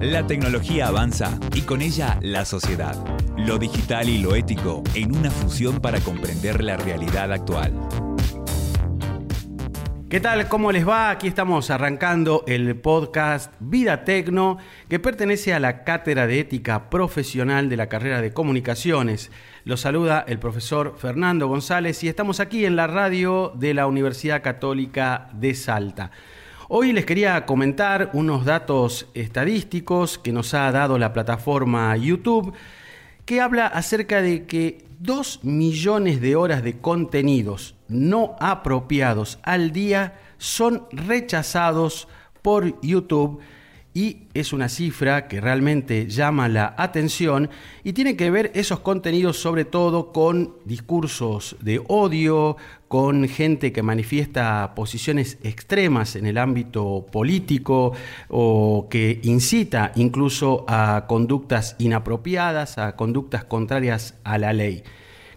La tecnología avanza y con ella la sociedad. Lo digital y lo ético en una fusión para comprender la realidad actual. ¿Qué tal? ¿Cómo les va? Aquí estamos arrancando el podcast Vida Tecno, que pertenece a la Cátedra de Ética Profesional de la carrera de Comunicaciones. Los saluda el profesor Fernando González y estamos aquí en la radio de la Universidad Católica de Salta. Hoy les quería comentar unos datos estadísticos que nos ha dado la plataforma YouTube, que habla acerca de que 2 millones de horas de contenidos no apropiados al día son rechazados por YouTube y es una cifra que realmente llama la atención y tiene que ver esos contenidos sobre todo con discursos de odio, con gente que manifiesta posiciones extremas en el ámbito político o que incita incluso a conductas inapropiadas, a conductas contrarias a la ley.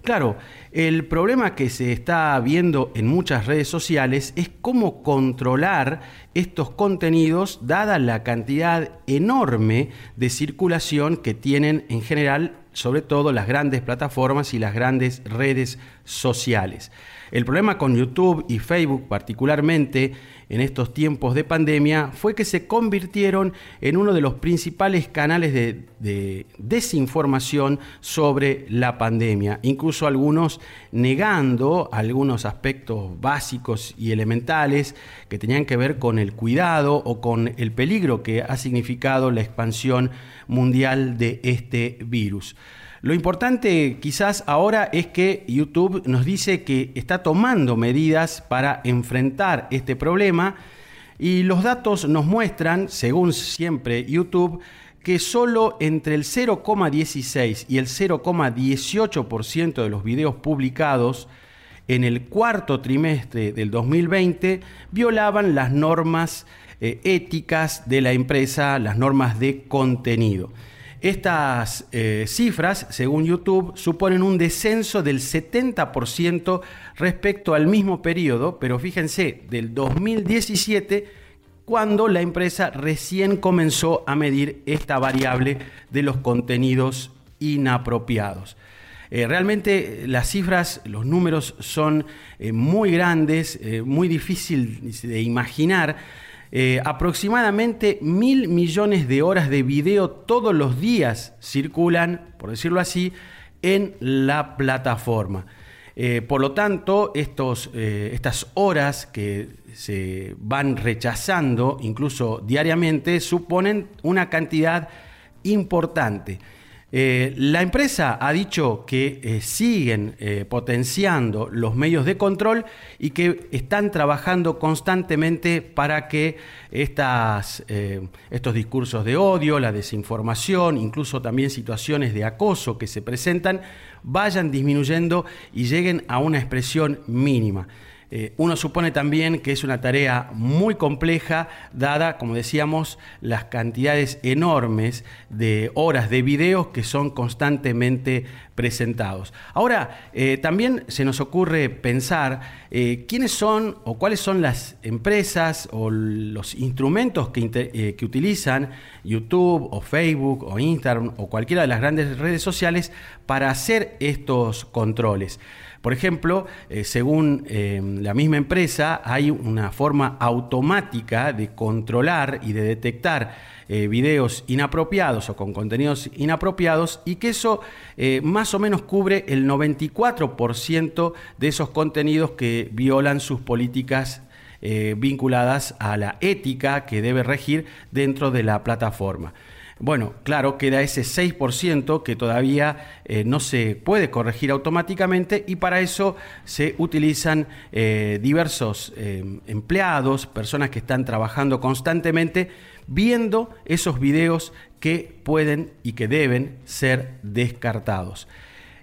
Claro, el problema que se está viendo en muchas redes sociales es cómo controlar estos contenidos dada la cantidad enorme de circulación que tienen en general sobre todo las grandes plataformas y las grandes redes sociales. El problema con YouTube y Facebook particularmente en estos tiempos de pandemia fue que se convirtieron en uno de los principales canales de, desinformación sobre la pandemia, incluso algunos negando algunos aspectos básicos y elementales que tenían que ver con el cuidado o con el peligro que ha significado la expansión mundial de este virus. Lo importante quizás ahora es que YouTube nos dice que está tomando medidas para enfrentar este problema y los datos nos muestran, según siempre YouTube, que solo entre el 0,16 y el 0,18% de los videos publicados en el cuarto trimestre del 2020 violaban las normas eh, éticas de la empresa, las normas de contenido. Estas eh, cifras, según YouTube, suponen un descenso del 70% respecto al mismo periodo, pero fíjense, del 2017, cuando la empresa recién comenzó a medir esta variable de los contenidos inapropiados. Eh, realmente las cifras, los números son eh, muy grandes, muy difícil de imaginar eh, aproximadamente mil millones de horas de video todos los días circulan, por decirlo así, en la plataforma. Eh, por lo tanto, estos, eh, estas horas que se van rechazando, incluso diariamente, suponen una cantidad importante. Eh, la empresa ha dicho que eh, siguen eh, potenciando los medios de control y que están trabajando constantemente para que estas, estos discursos de odio, la desinformación, incluso también situaciones de acoso que se presentan, vayan disminuyendo y lleguen a una expresión mínima. Eh, uno supone también que es una tarea muy compleja, dada, como decíamos, las cantidades enormes de horas de videos que son constantemente presentados. Ahora, eh, también se nos ocurre pensar eh, quiénes son o cuáles son las empresas o los instrumentos que, que utilizan YouTube o Facebook o Instagram o cualquiera de las grandes redes sociales para hacer estos controles. Por ejemplo, eh, según eh, la misma empresa, hay una forma automática de controlar y de detectar eh, videos inapropiados o con contenidos inapropiados y que eso más o menos cubre el 94% de esos contenidos que violan sus políticas vinculadas a la ética que debe regir dentro de la plataforma. Bueno, claro, queda ese 6% que todavía eh, no se puede corregir automáticamente y para eso se utilizan eh, diversos eh, empleados, personas que están trabajando constantemente viendo esos videos que pueden y que deben ser descartados.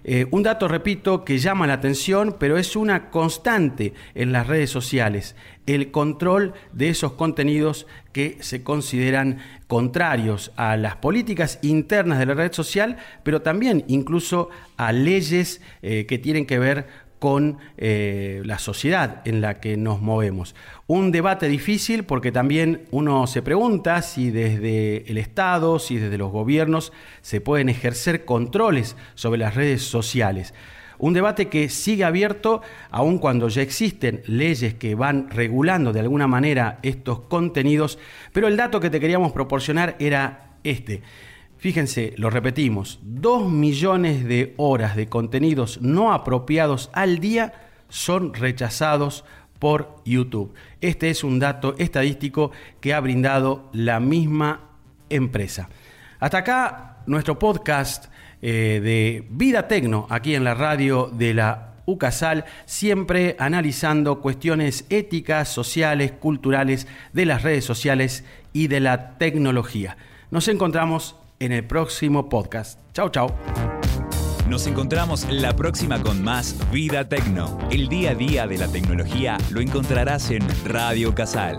Eh, un dato, repito, que llama la atención, pero es una constante en las redes sociales, el control de esos contenidos que se consideran contrarios a las políticas internas de la red social, pero también incluso a leyes eh, que tienen que ver con eh, la sociedad en la que nos movemos. Un debate difícil porque también uno se pregunta si desde el Estado, si desde los gobiernos se pueden ejercer controles sobre las redes sociales. Un debate que sigue abierto aun cuando ya existen leyes que van regulando de alguna manera estos contenidos, pero el dato que te queríamos proporcionar era este. Fíjense, lo repetimos, dos millones de horas de contenidos no apropiados al día son rechazados por YouTube. Este es un dato estadístico que ha brindado la misma empresa. Hasta acá nuestro podcast eh, de Vida Tecno, aquí en la radio de la UCASAL, siempre analizando cuestiones éticas, sociales, culturales, de las redes sociales y de la tecnología. Nos encontramos en el próximo podcast. Chao, chao. Nos encontramos la próxima con más Vida Tecno. El día a día de la tecnología lo encontrarás en Radio Casal